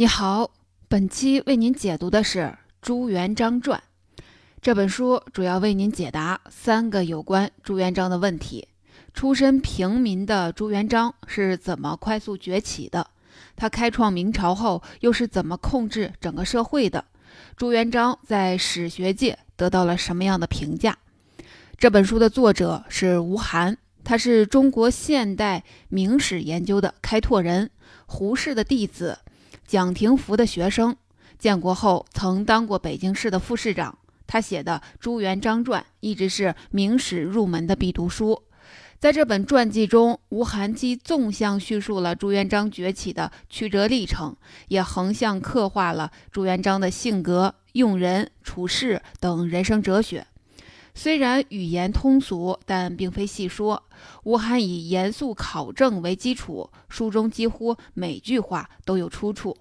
你好，本期为您解读的是《朱元璋传》这本书，主要为您解答三个有关朱元璋的问题：出身平民的朱元璋是怎么快速崛起的？他开创明朝后又是怎么控制整个社会的？朱元璋在史学界得到了什么样的评价？这本书的作者是吴晗，他是中国现代明史研究的开拓人，胡适的弟子。蒋廷福的学生，建国后曾当过北京市的副市长。他写的《朱元璋传》一直是明史入门的必读书。在这本传记中，吴晗既纵向叙述了朱元璋崛起的曲折历程，也横向刻画了朱元璋的性格、用人、处事等人生哲学。虽然语言通俗，但并非细说。吴晗以严肃考证为基础，书中几乎每句话都有出处。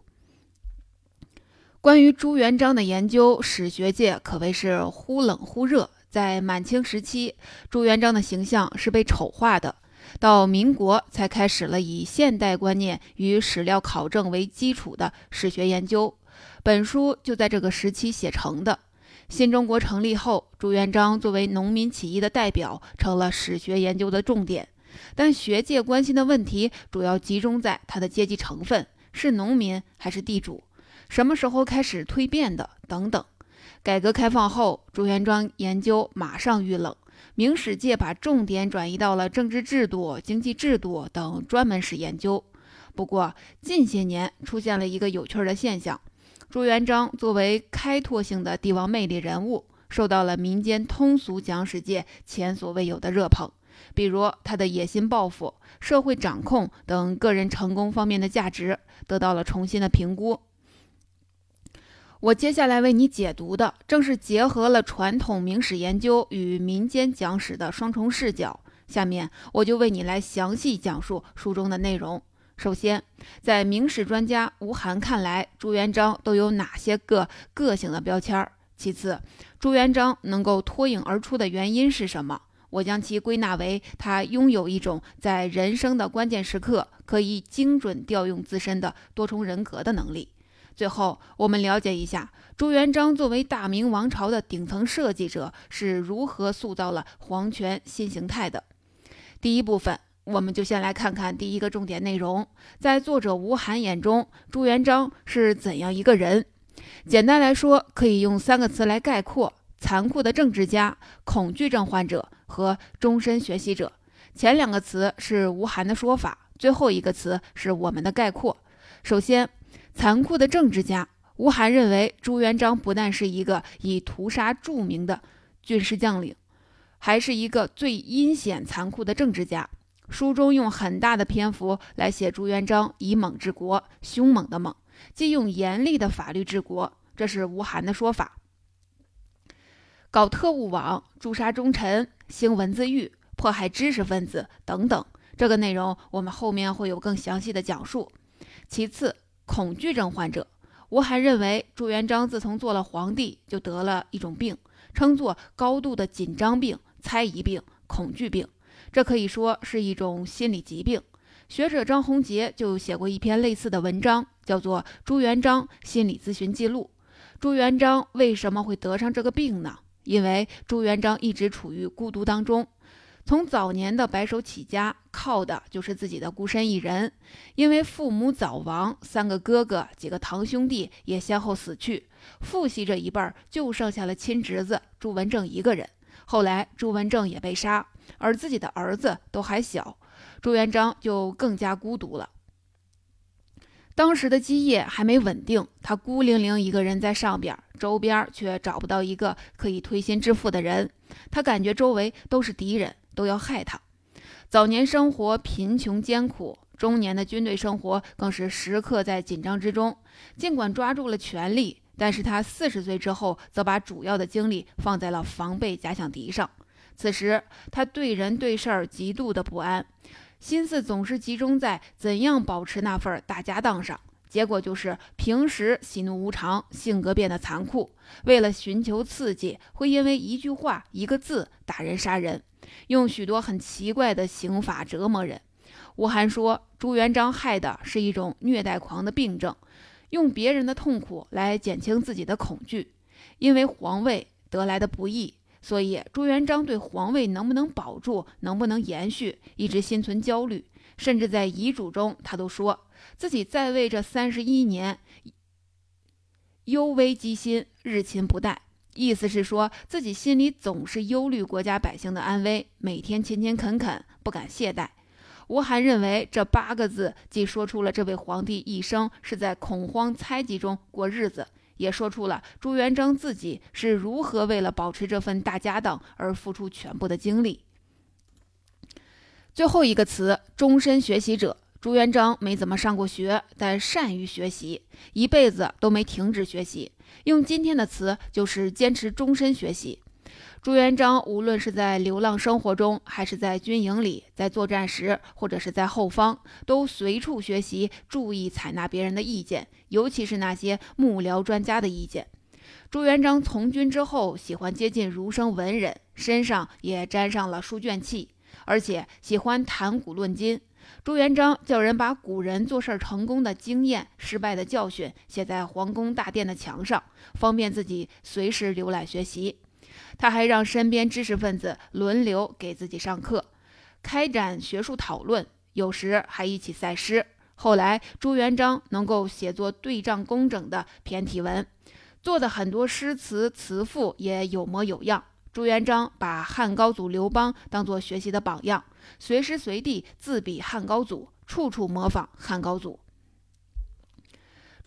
关于朱元璋的研究，史学界可谓是忽冷忽热。在满清时期，朱元璋的形象是被丑化的；到民国，才开始了以现代观念与史料考证为基础的史学研究。本书就在这个时期写成的。新中国成立后，朱元璋作为农民起义的代表，成了史学研究的重点。但学界关心的问题主要集中在他的阶级成分：是农民还是地主？什么时候开始蜕变的？等等。改革开放后，朱元璋研究马上遇冷，明史界把重点转移到了政治制度、经济制度等专门史研究。不过，近些年出现了一个有趣的现象。朱元璋作为开拓性的帝王魅力人物，受到了民间通俗讲史界前所未有的热捧。比如他的野心抱负、社会掌控等个人成功方面的价值得到了重新的评估。我接下来为你解读的，正是结合了传统明史研究与民间讲史的双重视角。下面我就为你来详细讲述书中的内容。首先，在明史专家吴晗看来，朱元璋都有哪些个个性的标签？其次，朱元璋能够脱颖而出的原因是什么？我将其归纳为他拥有一种在人生的关键时刻可以精准调用自身的多重人格的能力。最后，我们了解一下朱元璋作为大明王朝的顶层设计者是如何塑造了皇权新形态的。第一部分。我们就先来看看第一个重点内容，在作者吴晗眼中，朱元璋是怎样一个人？简单来说，可以用三个词来概括：残酷的政治家、恐惧症患者和终身学习者。前两个词是吴晗的说法，最后一个词是我们的概括。首先，残酷的政治家，吴晗认为朱元璋不但是一个以屠杀著名的军事将领，还是一个最阴险残酷的政治家。书中用很大的篇幅来写朱元璋以猛治国，凶猛的猛，即用严厉的法律治国，这是吴晗的说法。搞特务网、诛杀忠臣、兴文字狱、迫害知识分子等等，这个内容我们后面会有更详细的讲述。其次，恐惧症患者，吴晗认为朱元璋自从做了皇帝，就得了一种病，称作高度的紧张病、猜疑病、恐惧病。这可以说是一种心理疾病。学者张宏杰就写过一篇类似的文章，叫做《朱元璋心理咨询记录》。朱元璋为什么会得上这个病呢？因为朱元璋一直处于孤独当中，从早年的白手起家，靠的就是自己的孤身一人。因为父母早亡，三个哥哥、几个堂兄弟也先后死去，父系这一辈儿就剩下了亲侄子朱文正一个人。后来朱文正也被杀。而自己的儿子都还小，朱元璋就更加孤独了。当时的基业还没稳定，他孤零零一个人在上边，周边却找不到一个可以推心置腹的人。他感觉周围都是敌人，都要害他。早年生活贫穷艰苦，中年的军队生活更是时刻在紧张之中。尽管抓住了权力，但是他四十岁之后，则把主要的精力放在了防备假想敌上。此时，他对人对事儿极度的不安，心思总是集中在怎样保持那份大家当上。结果就是平时喜怒无常，性格变得残酷。为了寻求刺激，会因为一句话、一个字打人杀人，用许多很奇怪的刑法折磨人。吴晗说，朱元璋害的是一种虐待狂的病症，用别人的痛苦来减轻自己的恐惧。因为皇位得来的不易，所以朱元璋对皇位能不能保住、能不能延续，一直心存焦虑。甚至在遗嘱中，他都说自己在位这三十一年，忧危积心，日勤不怠。意思是说自己心里总是忧虑国家百姓的安危，每天勤勤恳恳，不敢懈怠。吴晗认为这八个字既说出了这位皇帝一生是在恐慌猜忌中过日子，也说出了朱元璋自己是如何为了保持这份大家当而付出全部的精力。最后一个词，终身学习者。朱元璋没怎么上过学，但善于学习，一辈子都没停止学习。用今天的词，就是坚持终身学习。朱元璋无论是在流浪生活中，还是在军营里，在作战时，或者是在后方，都随处学习，注意采纳别人的意见，尤其是那些幕僚专家的意见。朱元璋从军之后，喜欢接近儒生文人，身上也沾上了书卷气，而且喜欢谈古论今。朱元璋叫人把古人做事成功的经验、失败的教训写在皇宫大殿的墙上，方便自己随时浏览学习。他还让身边知识分子轮流给自己上课，开展学术讨论，有时还一起赛诗。后来，朱元璋能够写作对仗工整的骈体文，做的很多诗词词赋也有模有样。朱元璋把汉高祖刘邦当作学习的榜样，随时随地自比汉高祖，处处模仿汉高祖。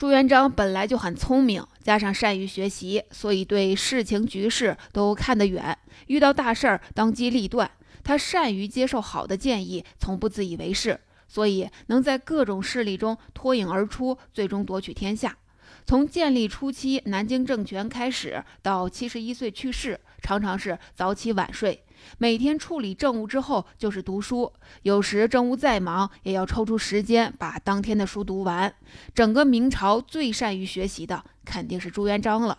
朱元璋本来就很聪明，加上善于学习，所以对事情局势都看得远，遇到大事儿当机立断。他善于接受好的建议，从不自以为是，所以能在各种势力中脱颖而出，最终夺取天下。从建立初期南京政权开始，到七十一岁去世。常常是早起晚睡，每天处理政务之后就是读书，有时政务再忙也要抽出时间把当天的书读完。整个明朝最善于学习的肯定是朱元璋了。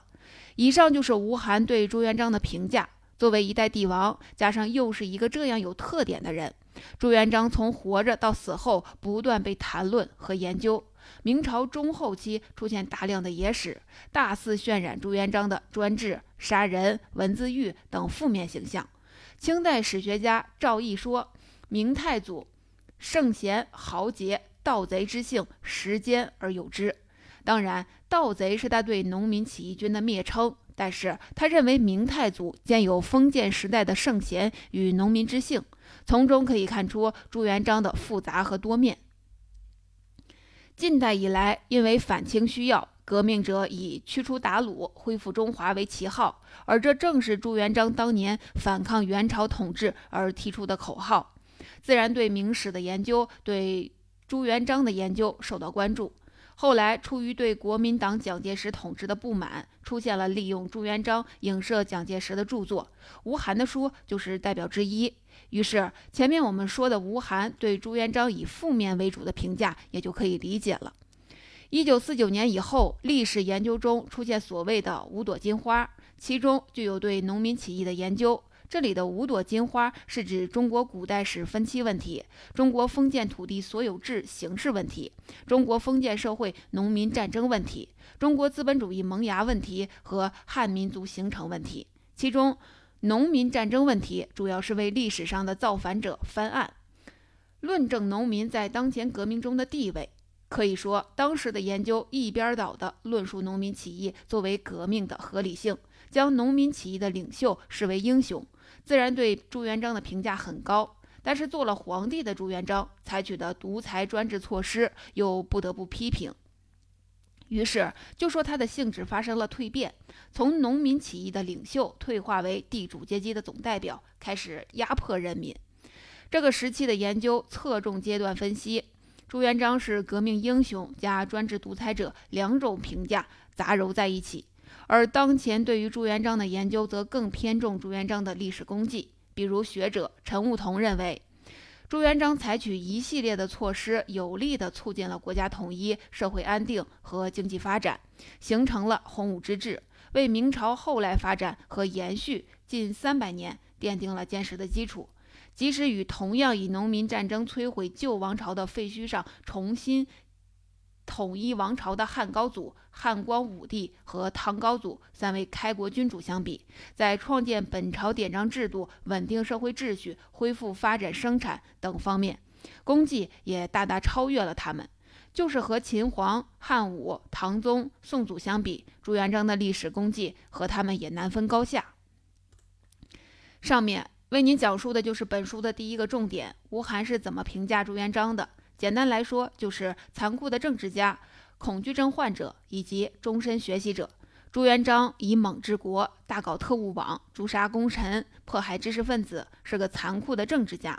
以上就是吴晗对朱元璋的评价。作为一代帝王，加上又是一个这样有特点的人，朱元璋从活着到死后不断被谈论和研究。明朝中后期出现大量的野史，大肆渲染朱元璋的专制、杀人、文字狱等负面形象。清代史学家赵翼说：“明太祖圣贤豪杰，盗贼之性，时间而有之。”当然，盗贼是他对农民起义军的蔑称，但是他认为明太祖兼有封建时代的圣贤与农民之性，从中可以看出朱元璋的复杂和多面。近代以来，因为反清需要，革命者以驱除鞑虏、恢复中华为旗号，而这正是朱元璋当年反抗元朝统治而提出的口号，自然对明史的研究、对朱元璋的研究受到关注。后来，出于对国民党蒋介石统治的不满，出现了利用朱元璋影射蒋介石的著作，吴晗的书就是代表之一。于是，前面我们说的吴晗对朱元璋以负面为主的评价也就可以理解了。一九四九年以后，历史研究中出现所谓的五朵金花，其中就有对农民起义的研究。这里的五朵金花是指中国古代史分期问题、中国封建土地所有制形式问题、中国封建社会农民战争问题、中国资本主义萌芽问题和汉民族形成问题。其中，农民战争问题主要是为历史上的造反者翻案，论证农民在当前革命中的地位。可以说，当时的研究一边倒的论述农民起义作为革命的合理性，将农民起义的领袖视为英雄，自然对朱元璋的评价很高。但是做了皇帝的朱元璋采取的独裁专制措施，又不得不批评。于是就说他的性质发生了蜕变，从农民起义的领袖退化为地主阶级的总代表，开始压迫人民。这个时期的研究侧重阶段分析，朱元璋是革命英雄加专制独裁者两种评价杂糅在一起。而当前对于朱元璋的研究则更偏重朱元璋的历史功绩，比如学者陈悟桐认为。朱元璋采取一系列的措施，有力地促进了国家统一、社会安定和经济发展，形成了洪武之治，为明朝后来发展和延续近三百年奠定了坚实的基础。即使与同样以农民战争摧毁旧王朝的废墟上重新统一王朝的汉高祖、汉光武帝和唐高祖三位开国君主相比，在创建本朝典章制度、稳定社会秩序、恢复发展生产等方面，功绩也大大超越了他们。就是和秦皇、汉武、唐宗、宋祖相比，朱元璋的历史功绩和他们也难分高下。上面为您讲述的就是本书的第一个重点：吴晗是怎么评价朱元璋的？简单来说，就是残酷的政治家、恐惧症患者以及终身学习者。朱元璋以猛治国，大搞特务网，诛杀功臣，迫害知识分子，是个残酷的政治家。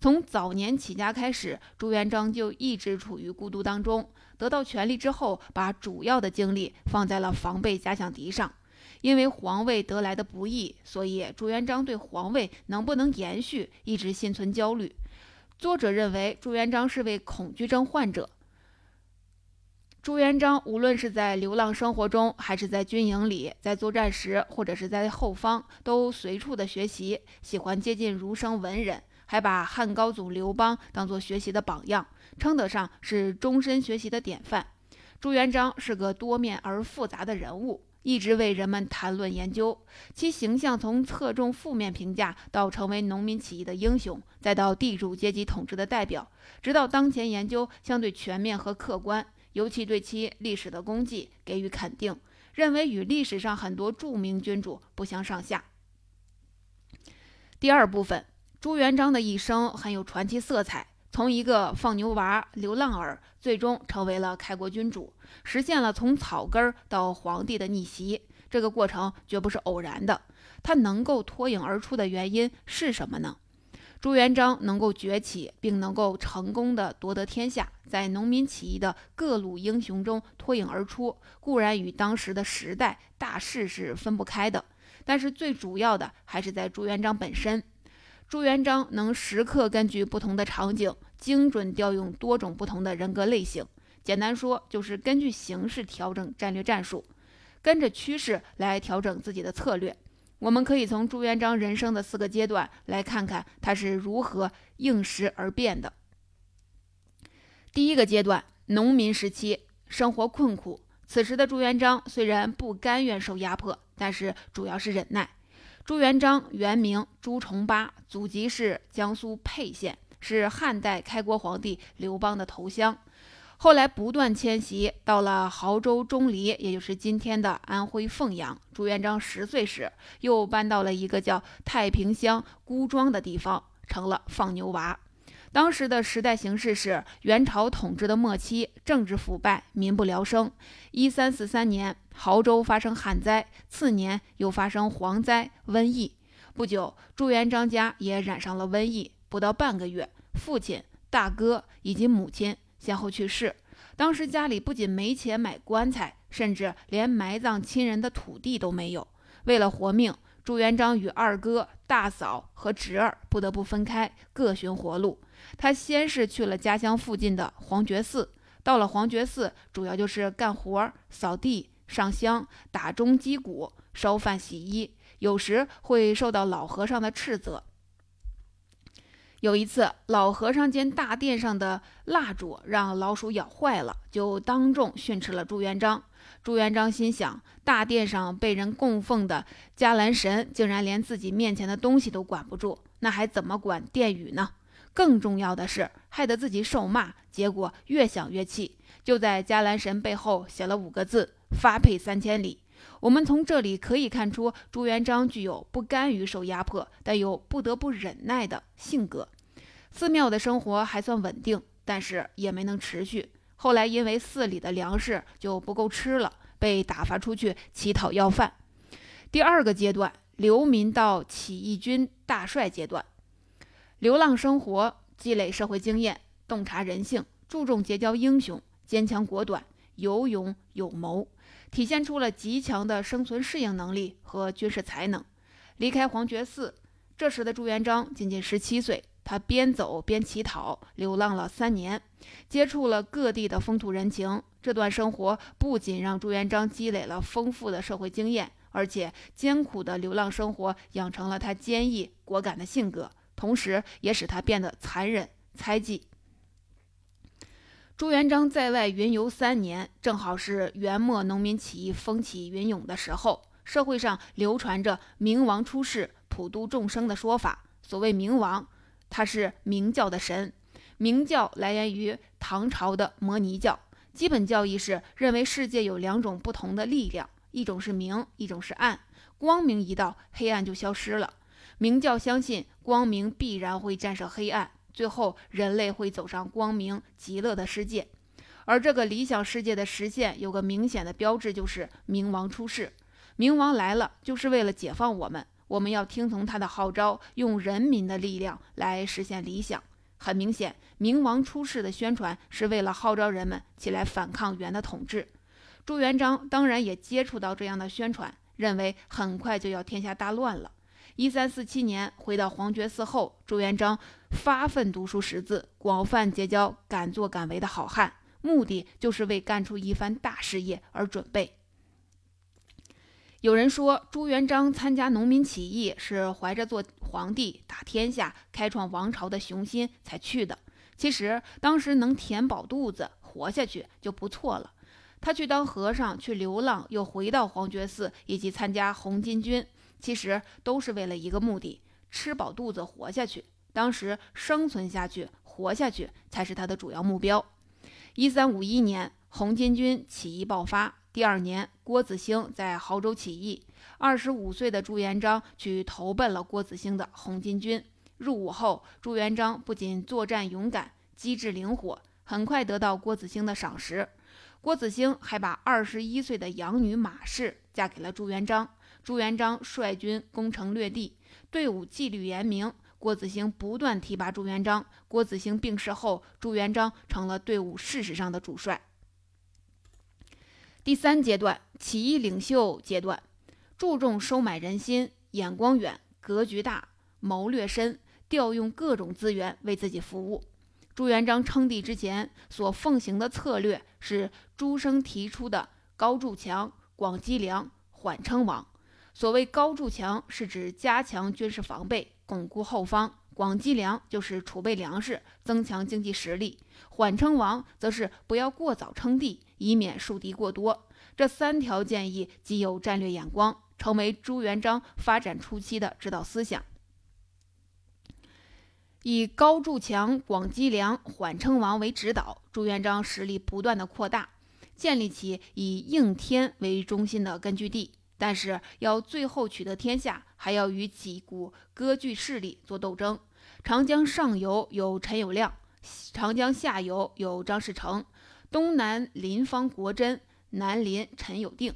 从早年起家开始，朱元璋就一直处于孤独当中。得到权力之后，把主要的精力放在了防备假想敌上。因为皇位得来的不易，所以朱元璋对皇位能不能延续一直心存焦虑。作者认为朱元璋是位恐惧症患者。朱元璋无论是在流浪生活中，还是在军营里，在作战时，或者是在后方，都随处的学习，喜欢接近儒生文人。还把汉高祖刘邦当作学习的榜样，称得上是终身学习的典范。朱元璋是个多面而复杂的人物，一直为人们谈论研究。其形象从侧重负面评价，到成为农民起义的英雄，再到地主阶级统治的代表，直到当前研究相对全面和客观，尤其对其历史的功绩给予肯定，认为与历史上很多著名君主不相上下。第二部分。朱元璋的一生很有传奇色彩，从一个放牛娃、流浪儿，最终成为了开国君主，实现了从草根到皇帝的逆袭。这个过程绝不是偶然的。他能够脱颖而出的原因是什么呢？朱元璋能够崛起，并能够成功的夺得天下，在农民起义的各路英雄中脱颖而出，固然与当时的时代大势是分不开的，但是最主要的还是在朱元璋本身。朱元璋能时刻根据不同的场景，精准调用多种不同的人格类型。简单说，就是根据形势调整战略战术，跟着趋势来调整自己的策略。我们可以从朱元璋人生的四个阶段来看看他是如何应时而变的。第一个阶段，农民时期，生活困苦。此时的朱元璋虽然不甘愿受压迫，但是主要是忍耐。朱元璋原名朱重八，祖籍是江苏沛县，是汉代开国皇帝刘邦的头乡。后来不断迁徙，到了亳州钟离，也就是今天的安徽凤阳。朱元璋十岁时，又搬到了一个叫太平乡孤庄的地方，成了放牛娃。当时的时代形势是元朝统治的末期，政治腐败，民不聊生。一三四三年，亳州发生旱灾，次年又发生蝗灾、瘟疫。不久，朱元璋家也染上了瘟疫，不到半个月，父亲、大哥以及母亲先后去世。当时家里不仅没钱买棺材，甚至连埋葬亲人的土地都没有。为了活命，朱元璋与二哥、大嫂和侄儿不得不分开，各寻活路。他先是去了家乡附近的黄觉寺，到了黄觉寺，主要就是干活、扫地、上香、打钟击鼓、烧饭洗衣，有时会受到老和尚的斥责。有一次，老和尚见大殿上的蜡烛让老鼠咬坏了，就当众训斥了朱元璋。朱元璋心想：大殿上被人供奉的伽蓝神，竟然连自己面前的东西都管不住，那还怎么管殿宇呢？更重要的是，害得自己受骂，结果越想越气，就在伽蓝神背后写了五个字：“发配三千里。”我们从这里可以看出，朱元璋具有不甘于受压迫，但又不得不忍耐的性格。寺庙的生活还算稳定，但是也没能持续。后来因为寺里的粮食就不够吃了，被打发出去乞讨要饭。第二个阶段，流民到起义军大帅阶段。流浪生活，积累社会经验，洞察人性，注重结交英雄，坚强果断，有勇有谋，体现出了极强的生存适应能力和军事才能。离开黄觉寺，这时的朱元璋仅仅十七岁，他边走边乞讨，流浪了三年，接触了各地的风土人情。这段生活不仅让朱元璋积累了丰富的社会经验，而且艰苦的流浪生活养成了他坚毅果敢的性格。同时，也使他变得残忍猜忌。朱元璋在外云游三年，正好是元末农民起义风起云涌的时候。社会上流传着“明王出世，普度众生”的说法。所谓明王，他是明教的神。明教来源于唐朝的摩尼教，基本教义是认为世界有两种不同的力量，一种是明，一种是暗。光明一到，黑暗就消失了。明教相信光明必然会战胜黑暗。最后，人类会走上光明极乐的世界，而这个理想世界的实现有个明显的标志，就是冥王出世。冥王来了，就是为了解放我们，我们要听从他的号召，用人民的力量来实现理想。很明显，明王出世的宣传是为了号召人们起来反抗元的统治。朱元璋当然也接触到这样的宣传，认为很快就要天下大乱了。一三四七年回到皇觉寺后，朱元璋发奋读书识字，广泛结交敢作敢为的好汉，目的就是为干出一番大事业而准备。有人说，朱元璋参加农民起义是怀着做皇帝、打天下、开创王朝的雄心才去的。其实当时能填饱肚子、活下去就不错了。他去当和尚、去流浪，又回到黄觉寺，以及参加红巾军。其实都是为了一个目的：吃饱肚子活下去。当时生存下去、活下去才是他的主要目标。一三五一年，红巾军起义爆发。第二年，郭子兴在亳州起义。二十五岁的朱元璋去投奔了郭子兴的红巾军。入伍后，朱元璋不仅作战勇敢、机智灵活，很快得到郭子兴的赏识。郭子兴还把二十一岁的养女马氏嫁给了朱元璋。朱元璋率军攻城略地，队伍纪律严明。郭子兴不断提拔朱元璋。郭子兴病逝后，朱元璋成了队伍事实上的主帅。第三阶段，起义领袖阶段，注重收买人心，眼光远，格局大，谋略深，调用各种资源为自己服务。朱元璋称帝之前所奉行的策略是朱生提出的“高筑墙，广积粮，缓称王”。所谓高筑墙，是指加强军事防备，巩固后方；广积粮就是储备粮食，增强经济实力；缓称王则是不要过早称帝，以免树敌过多。这三条建议极有战略眼光，成为朱元璋发展初期的指导思想。以高筑墙、广积粮、缓称王为指导，朱元璋实力不断的扩大，建立起以应天为中心的根据地。但是要最后取得天下，还要与几股割据势力做斗争。长江上游有陈友谅，长江下游有张士诚，东南邻方国珍，南邻陈友定。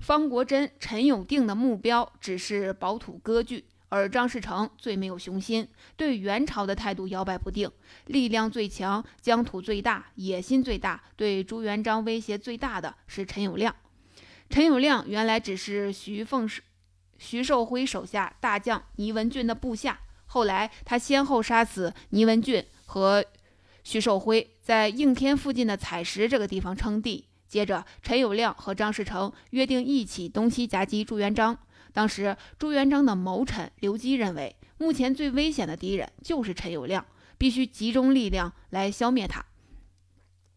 方国珍、陈友定的目标只是保土割据。而张士诚最没有雄心，对元朝的态度摇摆不定，力量最强，疆土最大，野心最大，对朱元璋威胁最大的是陈友谅。陈友谅原来只是徐凤徐寿辉手下大将倪文俊的部下，后来他先后杀死倪文俊和徐寿辉，在应天附近的采石这个地方称帝。接着，陈友谅和张士诚约定一起东西夹击朱元璋。当时，朱元璋的谋臣刘基认为，目前最危险的敌人就是陈友谅，必须集中力量来消灭他。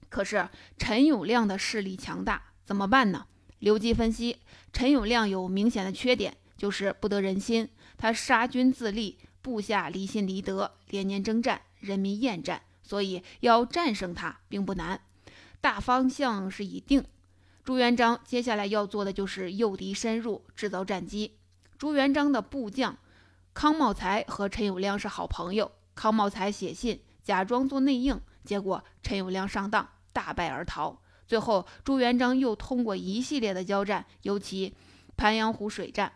可是，陈友谅的势力强大，怎么办呢？刘基分析，陈友谅有明显的缺点，就是不得人心。他杀君自立，部下离心离德，连年征战，人民厌战，所以要战胜他并不难。大方向是已定。朱元璋接下来要做的就是诱敌深入，制造战机。朱元璋的部将康茂才和陈友谅是好朋友。康茂才写信假装做内应，结果陈友谅上当，大败而逃。最后，朱元璋又通过一系列的交战，尤其鄱阳湖水战，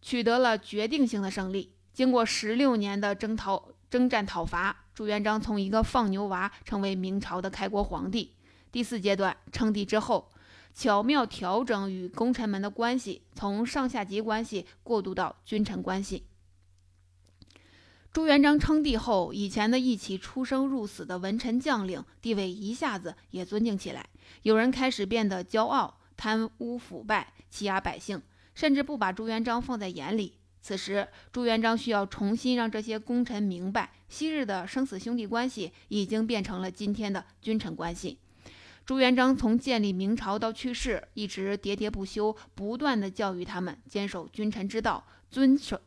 取得了决定性的胜利。经过十六年的征讨、征战讨伐，朱元璋从一个放牛娃成为明朝的开国皇帝。第四阶段称帝之后。巧妙调整与功臣们的关系，从上下级关系过渡到君臣关系。朱元璋称帝后，以前的一起出生入死的文臣将领地位一下子也尊敬起来。有人开始变得骄傲、贪污腐败、欺压百姓，甚至不把朱元璋放在眼里。此时，朱元璋需要重新让这些功臣明白昔日的生死兄弟关系已经变成了今天的君臣关系。朱元璋从建立明朝到去世，一直喋喋不休，不断地教育他们坚守君臣之道，遵守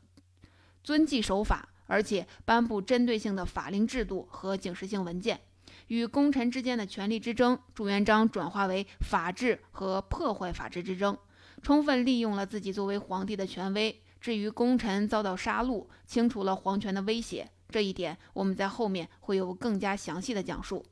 遵纪守法，而且颁布针对性的法令制度和警示性文件。与功臣之间的权力之争，朱元璋转化为法治和破坏法治之争，充分利用了自己作为皇帝的权威。至于功臣遭到杀戮，清除了皇权的威胁，这一点我们在后面会有更加详细的讲述。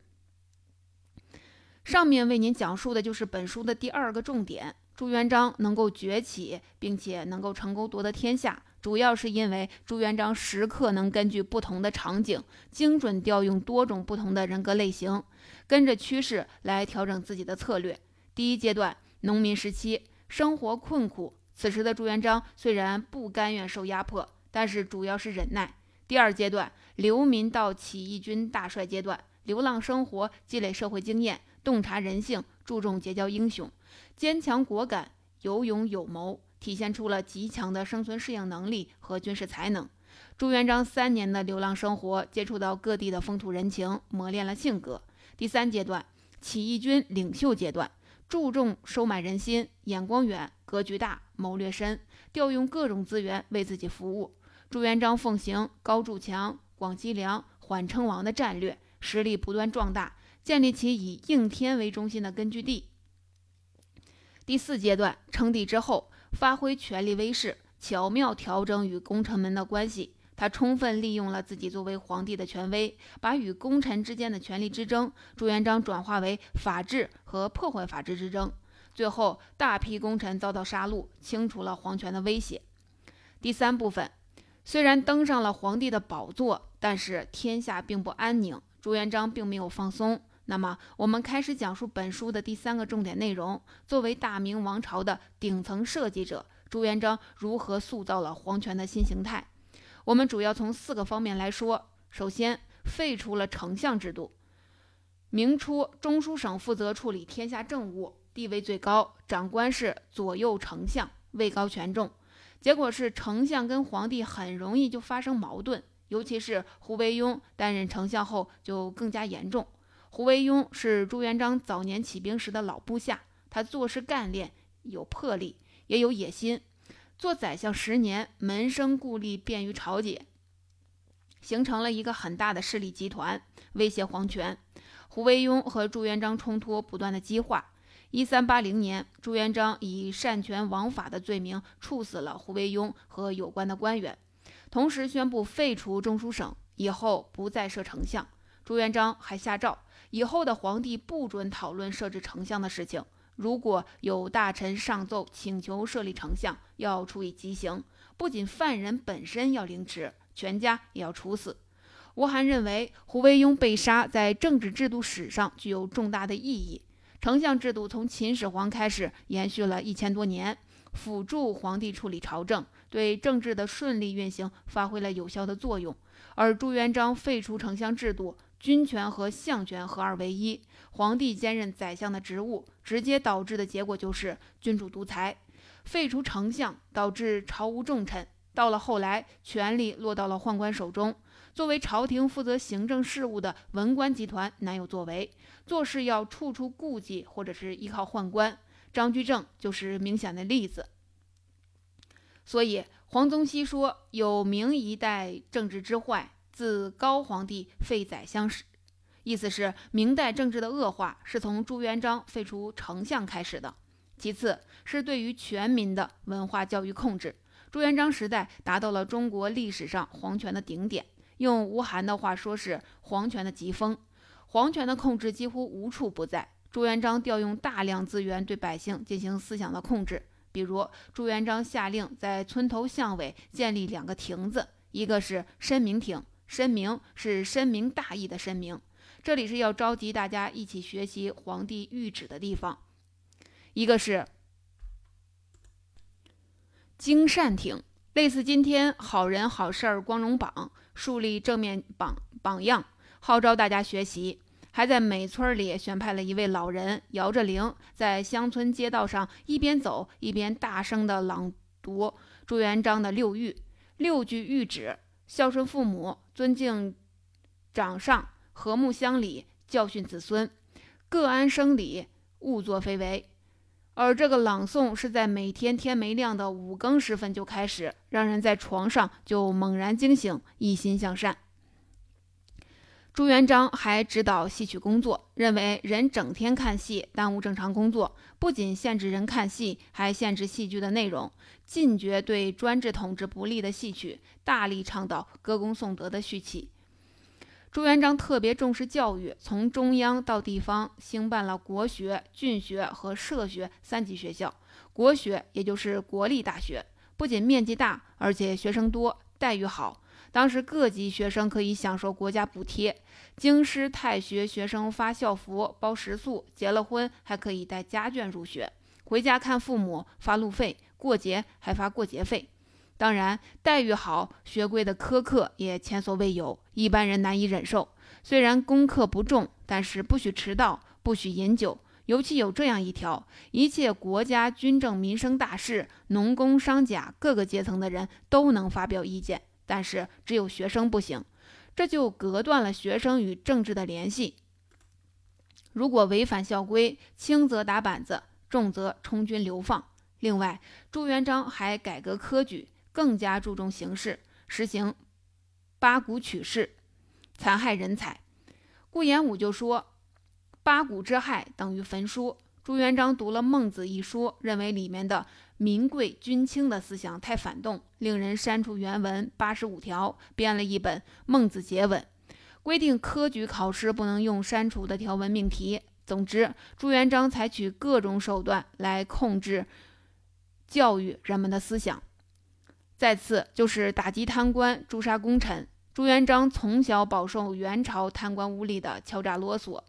上面为您讲述的就是本书的第二个重点：朱元璋能够崛起，并且能够成功夺得天下，主要是因为朱元璋时刻能根据不同的场景，精准调用多种不同的人格类型，跟着趋势来调整自己的策略。第一阶段，农民时期，生活困苦。此时的朱元璋虽然不甘愿受压迫，但是主要是忍耐。第二阶段，流民到起义军大帅阶段，流浪生活，积累社会经验，洞察人性，注重结交英雄，坚强果敢，有勇有谋，体现出了极强的生存适应能力和军事才能。朱元璋三年的流浪生活，接触到各地的风土人情，磨练了性格。第三阶段，起义军领袖阶段。注重收买人心，眼光远，格局大，谋略深，调用各种资源为自己服务。朱元璋奉行高筑墙、广积粮、缓称王的战略，实力不断壮大，建立起以应天为中心的根据地。第四阶段，称帝之后，发挥权力威势，巧妙调整与功臣们的关系。他充分利用了自己作为皇帝的权威，把与功臣之间的权力之争，朱元璋转化为法治和破坏法治之争。最后，大批功臣遭到杀戮，清除了皇权的威胁。第三部分，虽然登上了皇帝的宝座，但是天下并不安宁，朱元璋并没有放松。那么，我们开始讲述本书的第三个重点内容：作为大明王朝的顶层设计者，朱元璋如何塑造了皇权的新形态。我们主要从四个方面来说。首先，废除了丞相制度。明初，中书省负责处理天下政务，地位最高，长官是左右丞相，位高权重。结果是，丞相跟皇帝很容易就发生矛盾，尤其是胡惟庸担任丞相后就更加严重。胡惟庸是朱元璋早年起兵时的老部下，他做事干练，有魄力，也有野心。做宰相十年，门生故吏便于朝野，形成了一个很大的势力集团，威胁皇权。胡惟庸和朱元璋冲突不断的激化。一三八零年，朱元璋以擅权枉法的罪名处死了胡惟庸和有关的官员，同时宣布废除中书省，以后不再设丞相。朱元璋还下诏，以后的皇帝不准讨论设置丞相的事情。如果有大臣上奏请求设立丞相，要处以极刑，不仅犯人本身要凌迟，全家也要处死。吴晗认为，胡惟庸被杀在政治制度史上具有重大的意义。丞相制度从秦始皇开始延续了一千多年，辅助皇帝处理朝政，对政治的顺利运行发挥了有效的作用。而朱元璋废除丞相制度。军权和相权合二为一，皇帝兼任宰相的职务，直接导致的结果就是君主独裁。废除丞相，导致朝无重臣。到了后来，权力落到了宦官手中，作为朝廷负责行政事务的文官集团难有作为，做事要处处顾忌，或者是依靠宦官。张居正就是明显的例子。所以，黄宗羲说：“有明一代政治之坏。”自高皇帝废宰相时，意思是明代政治的恶化是从朱元璋废除丞相开始的。其次是对于全民的文化教育控制，朱元璋时代达到了中国历史上皇权的顶点，用吴晗的话说是皇权的极峰，皇权的控制几乎无处不在。朱元璋调用大量资源对百姓进行思想的控制，比如朱元璋下令在村头巷尾建立两个亭子，一个是申明亭。申明是深明大义的申明，这里是要召集大家一起学习皇帝谕旨的地方。一个是经善亭，类似今天好人好事儿光荣榜，树立正面榜榜样，号召大家学习。还在每村里选派了一位老人，摇着铃，在乡村街道上一边走一边大声地朗读朱元璋的六谕、六句谕旨。孝顺父母，尊敬长上，和睦乡里，教训子孙，各安生理，勿作非为。而这个朗诵是在每天天没亮的五更时分就开始，让人在床上就猛然惊醒，一心向善。朱元璋还指导戏曲工作，认为人整天看戏耽误正常工作，不仅限制人看戏，还限制戏剧的内容，禁绝对专制统治不利的戏曲，大力倡导歌功颂德的序曲。朱元璋特别重视教育，从中央到地方兴办了国学、郡学和社学三级学校。国学也就是国立大学，不仅面积大，而且学生多，待遇好。当时各级学生可以享受国家补贴，京师太学学生发校服、包食宿，结了婚还可以带家眷入学，回家看父母发路费，过节还发过节费。当然，待遇好、学规的苛刻也前所未有，一般人难以忍受。虽然功课不重，但是不许迟到，不许饮酒，尤其有这样一条：一切国家军政民生大事，农工商贾各个阶层的人都能发表意见，但是只有学生不行。这就隔断了学生与政治的联系。如果违反校规，轻则打板子，重则充军流放。另外，朱元璋还改革科举。更加注重形式，实行八股取士，残害人才。顾炎武就说：“八股之害等于焚书。”朱元璋读了《孟子》一书，认为里面的民贵君轻的思想太反动，令人删除原文八十五条，编了一本《孟子节文》，规定科举考试不能用删除的条文命题。总之，朱元璋采取各种手段来控制教育人们的思想。再次就是打击贪官、诛杀功臣。朱元璋从小饱受元朝贪官污吏的敲诈勒索，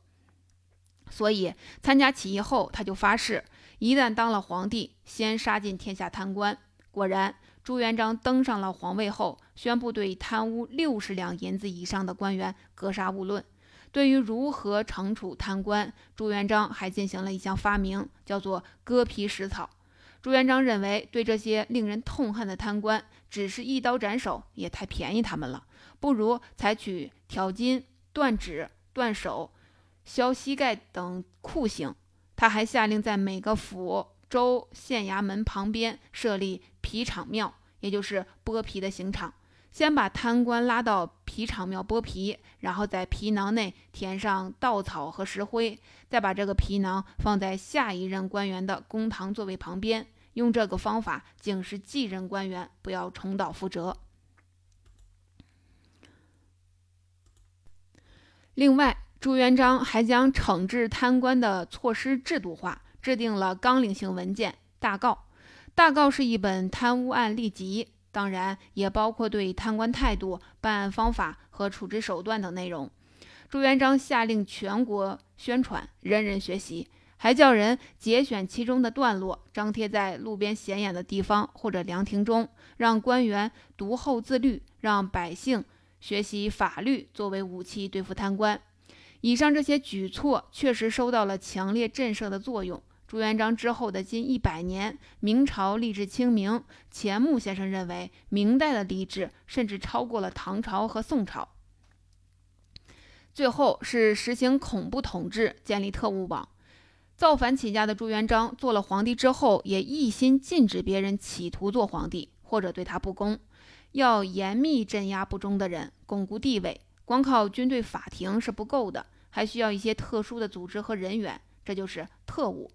所以参加起义后，他就发誓，一旦当了皇帝，先杀尽天下贪官。果然，朱元璋登上了皇位后，宣布对贪污六十两银子以上的官员格杀勿论。对于如何惩处贪官，朱元璋还进行了一项发明，叫做割皮食草。朱元璋认为，对这些令人痛恨的贪官，只是一刀斩首也太便宜他们了，不如采取挑筋、断指、断手、削膝盖等酷刑。他还下令在每个府州县衙门旁边设立皮场庙，也就是剥皮的刑场。先把贪官拉到皮场庙剥皮，然后在皮囊内填上稻草和石灰，再把这个皮囊放在下一任官员的公堂座位旁边。用这个方法警示继任官员不要重蹈覆辙。另外，朱元璋还将惩治贪官的措施制度化，制定了纲领性文件《大告》。《大告》是一本贪污案例集。当然，也包括对贪官态度、办案方法和处置手段等内容。朱元璋下令全国宣传，人人学习，还叫人节选其中的段落，张贴在路边显眼的地方或者凉亭中，让官员读后自律，让百姓学习法律作为武器对付贪官。以上这些举措确实收到了强烈震慑的作用。朱元璋之后的近一百年，明朝吏治清明。钱穆先生认为，明代的吏治甚至超过了唐朝和宋朝。最后是实行恐怖统治，建立特务网。造反起家的朱元璋做了皇帝之后，也一心禁止别人企图做皇帝或者对他不公，要严密镇压不忠的人，巩固地位。光靠军队、法庭是不够的，还需要一些特殊的组织和人员，这就是特务。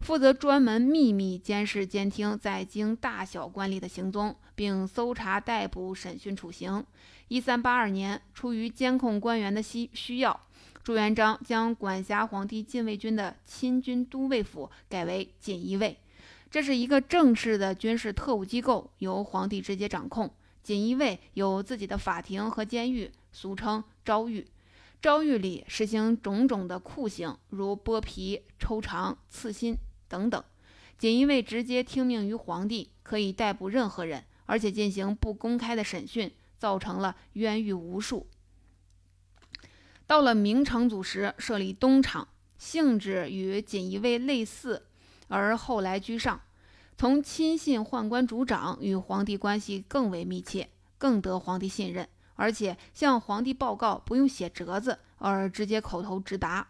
负责专门秘密监视、监听在京大小官吏的行踪，并搜查、逮捕、审讯、处刑。一三八二年，出于监控官员的需需要，朱元璋将管辖皇帝禁卫军的亲军都尉府改为锦衣卫，这是一个正式的军事特务机构，由皇帝直接掌控。锦衣卫有自己的法庭和监狱，俗称诏狱。诏狱里实行种种的酷刑，如剥皮、抽肠、刺心。等等，锦衣卫直接听命于皇帝，可以逮捕任何人，而且进行不公开的审讯，造成了冤狱无数。到了明成祖时，设立东厂，性质与锦衣卫类似，而后来居上。从亲信宦官主长，与皇帝关系更为密切，更得皇帝信任。而且向皇帝报告不用写折子，而直接口头直达。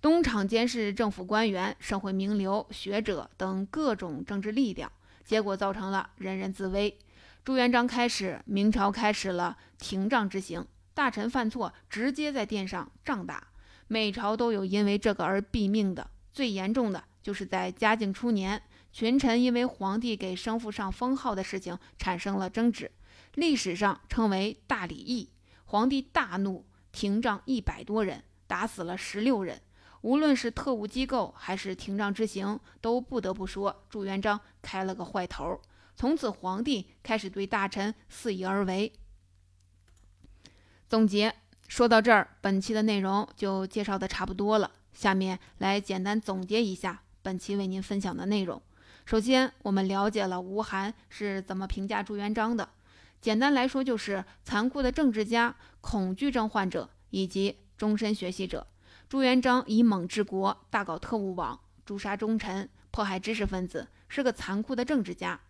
东厂监视政府官员、社会名流、学者等各种政治力量，结果造成了人人自危。朱元璋开始，明朝开始了廷杖之刑，大臣犯错直接在殿上杖打。每朝都有因为这个而毙命的，最严重的就是在嘉靖初年，群臣因为皇帝给生父上封号的事情产生了争执，历史上称为大礼议。皇帝大怒，廷杖一百多人，打死了十六人。无论是特务机构还是廷杖之刑，都不得不说朱元璋开了个坏头。从此，皇帝开始对大臣肆意而为。总结说到这儿，本期的内容就介绍的差不多了。下面来简单总结一下本期为您分享的内容。首先，我们了解了吴晗是怎么评价朱元璋的。简单来说，就是残酷的政治家、恐惧症患者以及终身学习者。朱元璋以猛治国，大搞特务网，诛杀忠臣，迫害知识分子，是个残酷的政治家。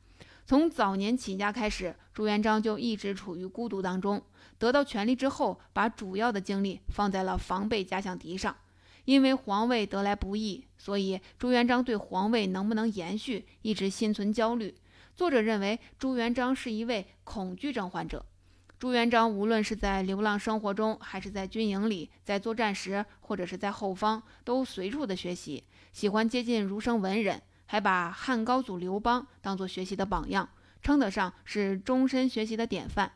从早年起家开始，朱元璋就一直处于孤独当中。得到权力之后，把主要的精力放在了防备假想敌上。因为皇位得来不易，所以朱元璋对皇位能不能延续一直心存焦虑。作者认为，朱元璋是一位恐惧症患者。朱元璋无论是在流浪生活中，还是在军营里，在作战时，或者是在后方，都随处的学习，喜欢接近儒生文人，还把汉高祖刘邦当作学习的榜样，称得上是终身学习的典范。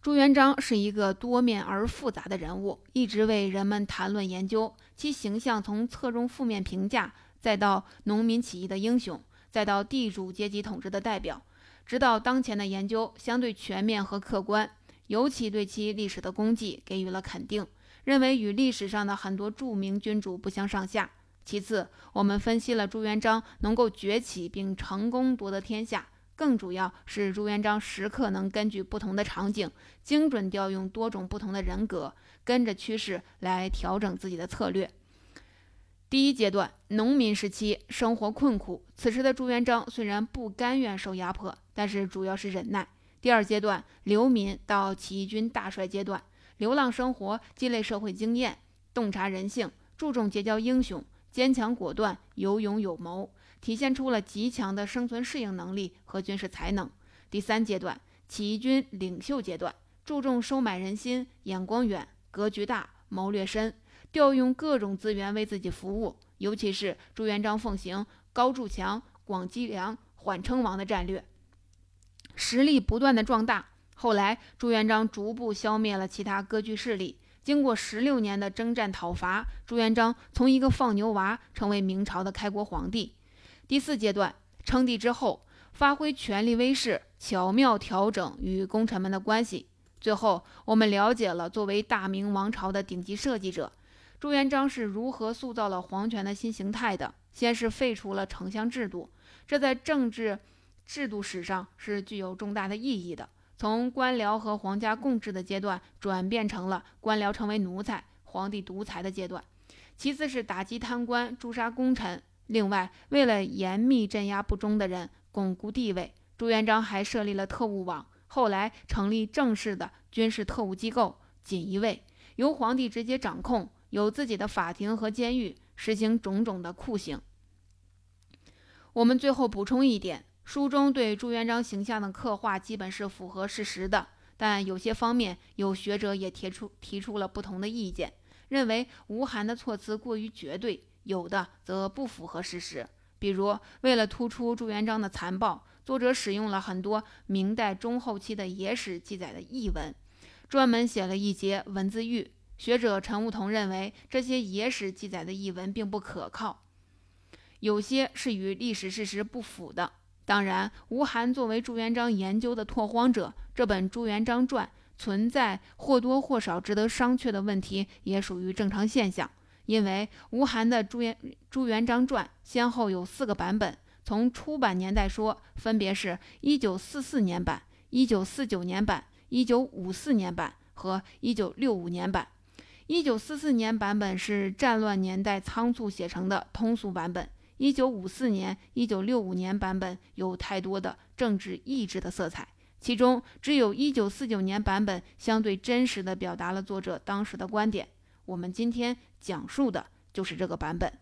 朱元璋是一个多面而复杂的人物，一直为人们谈论研究，其形象从侧重负面评价，再到农民起义的英雄，再到地主阶级统治的代表。直到当前的研究相对全面和客观，尤其对其历史的功绩给予了肯定，认为与历史上的很多著名君主不相上下。其次，我们分析了朱元璋能够崛起并成功夺得天下，更主要是朱元璋时刻能根据不同的场景，精准调用多种不同的人格，跟着趋势来调整自己的策略。第一阶段，农民时期生活困苦，此时的朱元璋虽然不甘愿受压迫，但是主要是忍耐。第二阶段，流民到起义军大帅阶段，流浪生活积累社会经验，洞察人性，注重结交英雄，坚强果断，有勇有谋，体现出了极强的生存适应能力和军事才能。第三阶段，起义军领袖阶段，注重收买人心，眼光远，格局大，谋略深。调用各种资源为自己服务，尤其是朱元璋奉行高筑墙、广积粮、缓称王的战略，实力不断的壮大。后来，朱元璋逐步消灭了其他割据势力。经过十六年的征战讨伐，朱元璋从一个放牛娃成为明朝的开国皇帝。第四阶段，称帝之后，发挥权力威势，巧妙调整与功臣们的关系。最后，我们了解了作为大明王朝的顶级设计者。朱元璋是如何塑造了皇权的新形态的？先是废除了丞相制度，这在政治制度史上是具有重大的意义的。从官僚和皇家共治的阶段，转变成了官僚成为奴才、皇帝独裁的阶段。其次是打击贪官、诛杀功臣。另外，为了严密镇压不忠的人，巩固地位，朱元璋还设立了特务网，后来成立正式的军事特务机构锦衣卫，由皇帝直接掌控。有自己的法庭和监狱，实行种种的酷刑。我们最后补充一点，书中对朱元璋形象的刻画基本是符合事实的，但有些方面有学者也提出提出了不同的意见，认为吴晗的措辞过于绝对，有的则不符合事实。比如，为了突出朱元璋的残暴，作者使用了很多明代中后期的野史记载的译文，专门写了一节文字狱。学者陈梧桐认为，这些野史记载的译文并不可靠，有些是与历史事实不符的。当然，吴晗作为朱元璋研究的拓荒者，这本《朱元璋传》存在或多或少值得商榷的问题，也属于正常现象。因为吴晗的《朱元朱元璋传》先后有四个版本，从出版年代说，分别是一九四四年版、一九四九年版、一九五四年版和一九六五年版。一九四四年版本是战乱年代仓促写成的通俗版本，一九五四年、一九六五年版本有太多的政治意志的色彩，其中只有一九四九年版本相对真实的表达了作者当时的观点。我们今天讲述的就是这个版本。